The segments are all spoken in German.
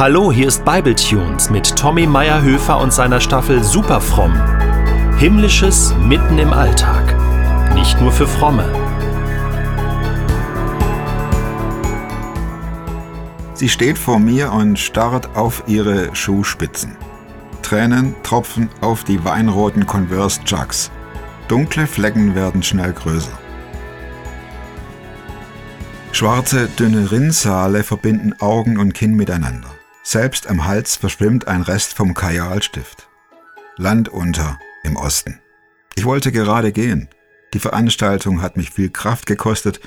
Hallo, hier ist Bibletunes mit Tommy Meyerhöfer und seiner Staffel Superfromm. Himmlisches mitten im Alltag. Nicht nur für Fromme. Sie steht vor mir und starrt auf ihre Schuhspitzen. Tränen tropfen auf die weinroten Converse Chucks. Dunkle Flecken werden schnell größer. Schwarze, dünne Rinnsale verbinden Augen und Kinn miteinander. Selbst am Hals verschwimmt ein Rest vom Kajalstift. Land unter im Osten. Ich wollte gerade gehen. Die Veranstaltung hat mich viel Kraft gekostet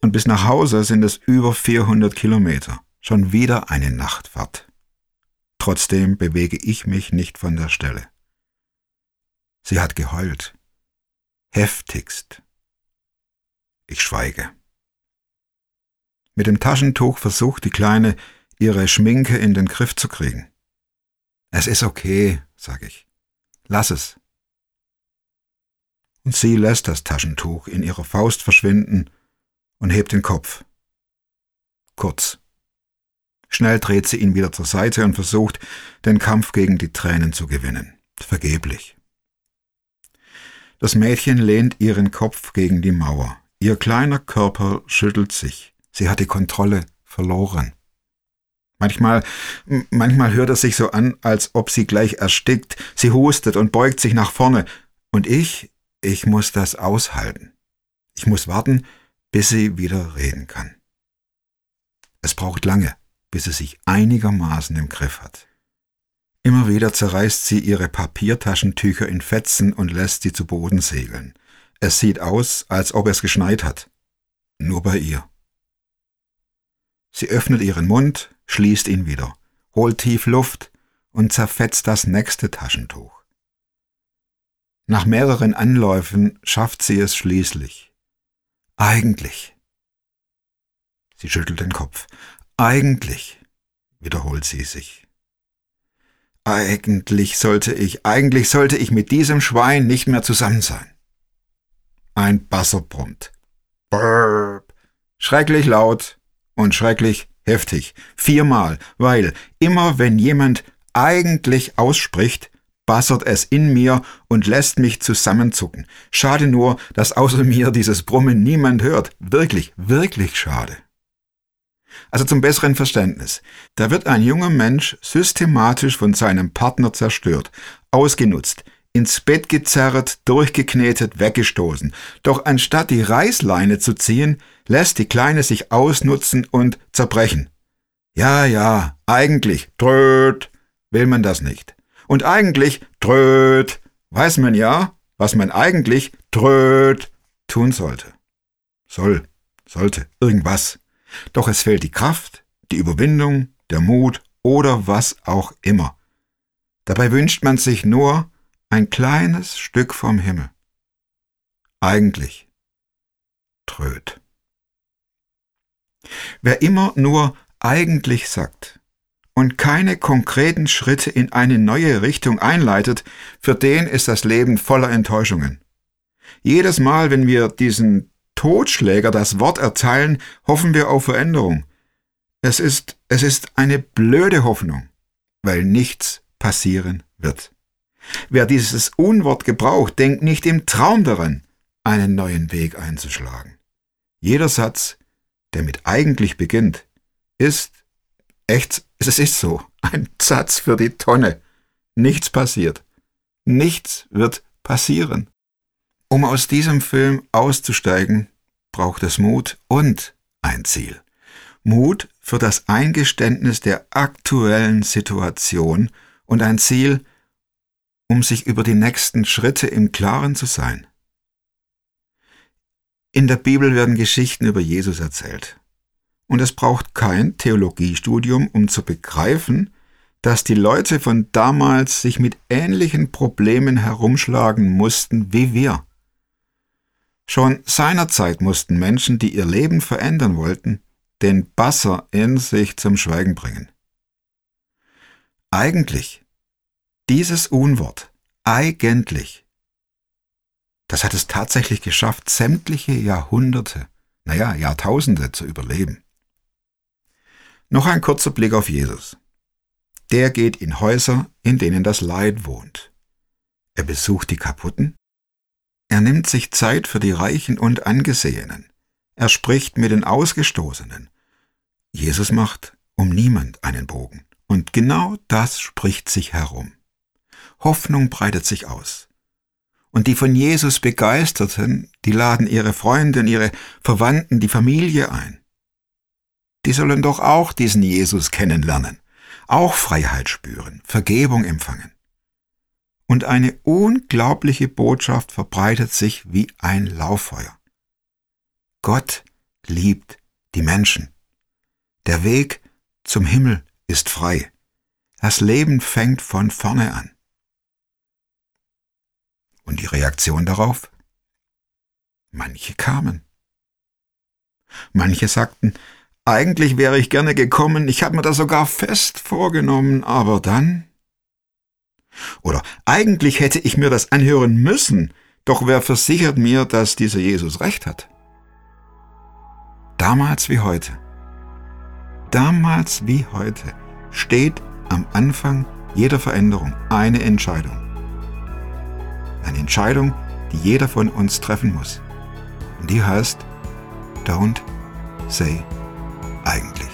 und bis nach Hause sind es über 400 Kilometer. Schon wieder eine Nachtfahrt. Trotzdem bewege ich mich nicht von der Stelle. Sie hat geheult. Heftigst. Ich schweige. Mit dem Taschentuch versucht die Kleine, ihre Schminke in den Griff zu kriegen. Es ist okay, sag ich. Lass es. Und sie lässt das Taschentuch in ihrer Faust verschwinden und hebt den Kopf. Kurz. Schnell dreht sie ihn wieder zur Seite und versucht, den Kampf gegen die Tränen zu gewinnen. Vergeblich. Das Mädchen lehnt ihren Kopf gegen die Mauer. Ihr kleiner Körper schüttelt sich. Sie hat die Kontrolle verloren. Manchmal, manchmal hört es sich so an, als ob sie gleich erstickt. Sie hustet und beugt sich nach vorne. Und ich, ich muss das aushalten. Ich muss warten, bis sie wieder reden kann. Es braucht lange, bis sie sich einigermaßen im Griff hat. Immer wieder zerreißt sie ihre Papiertaschentücher in Fetzen und lässt sie zu Boden segeln. Es sieht aus, als ob es geschneit hat. Nur bei ihr. Sie öffnet ihren Mund, schließt ihn wieder, holt tief Luft und zerfetzt das nächste Taschentuch. Nach mehreren Anläufen schafft sie es schließlich. Eigentlich. Sie schüttelt den Kopf. Eigentlich, wiederholt sie sich. Eigentlich sollte ich, eigentlich sollte ich mit diesem Schwein nicht mehr zusammen sein. Ein Basser brummt. Burp. Schrecklich laut und schrecklich heftig, viermal, weil immer wenn jemand eigentlich ausspricht, bassert es in mir und lässt mich zusammenzucken. Schade nur, dass außer mir dieses Brummen niemand hört. Wirklich, wirklich schade. Also zum besseren Verständnis. Da wird ein junger Mensch systematisch von seinem Partner zerstört, ausgenutzt, ins Bett gezerrt, durchgeknetet, weggestoßen. Doch anstatt die Reißleine zu ziehen, lässt die Kleine sich ausnutzen und zerbrechen. Ja, ja, eigentlich, tröd, will man das nicht. Und eigentlich, tröd, weiß man ja, was man eigentlich, tröd, tun sollte. Soll, sollte, irgendwas. Doch es fehlt die Kraft, die Überwindung, der Mut oder was auch immer. Dabei wünscht man sich nur ein kleines Stück vom Himmel. Eigentlich tröd. Wer immer nur eigentlich sagt und keine konkreten Schritte in eine neue Richtung einleitet, für den ist das Leben voller Enttäuschungen. Jedes Mal, wenn wir diesen Totschläger das Wort erteilen, hoffen wir auf Veränderung. Es ist, es ist eine blöde Hoffnung, weil nichts passieren wird. Wer dieses Unwort gebraucht, denkt nicht im Traum daran, einen neuen Weg einzuschlagen. Jeder Satz, der mit eigentlich beginnt, ist echt, es ist so, ein Satz für die Tonne. Nichts passiert. Nichts wird passieren. Um aus diesem Film auszusteigen, braucht es Mut und ein Ziel. Mut für das Eingeständnis der aktuellen Situation und ein Ziel, um sich über die nächsten Schritte im Klaren zu sein. In der Bibel werden Geschichten über Jesus erzählt. Und es braucht kein Theologiestudium, um zu begreifen, dass die Leute von damals sich mit ähnlichen Problemen herumschlagen mussten wie wir. Schon seinerzeit mussten Menschen, die ihr Leben verändern wollten, den Basser in sich zum Schweigen bringen. Eigentlich, dieses Unwort, eigentlich, das hat es tatsächlich geschafft, sämtliche Jahrhunderte, naja, Jahrtausende zu überleben. Noch ein kurzer Blick auf Jesus. der geht in Häuser, in denen das Leid wohnt. Er besucht die Kaputten. Er nimmt sich Zeit für die Reichen und Angesehenen. Er spricht mit den Ausgestoßenen. Jesus macht um niemand einen Bogen. Und genau das spricht sich herum. Hoffnung breitet sich aus. Und die von Jesus Begeisterten, die laden ihre Freunde und ihre Verwandten, die Familie ein. Die sollen doch auch diesen Jesus kennenlernen, auch Freiheit spüren, Vergebung empfangen. Und eine unglaubliche Botschaft verbreitet sich wie ein Lauffeuer. Gott liebt die Menschen. Der Weg zum Himmel ist frei. Das Leben fängt von vorne an. Und die Reaktion darauf? Manche kamen. Manche sagten, eigentlich wäre ich gerne gekommen, ich habe mir das sogar fest vorgenommen, aber dann. Oder eigentlich hätte ich mir das anhören müssen, doch wer versichert mir, dass dieser Jesus recht hat? Damals wie heute damals wie heute steht am Anfang jeder Veränderung eine Entscheidung. Entscheidung, die jeder von uns treffen muss. Und die heißt, don't say eigentlich.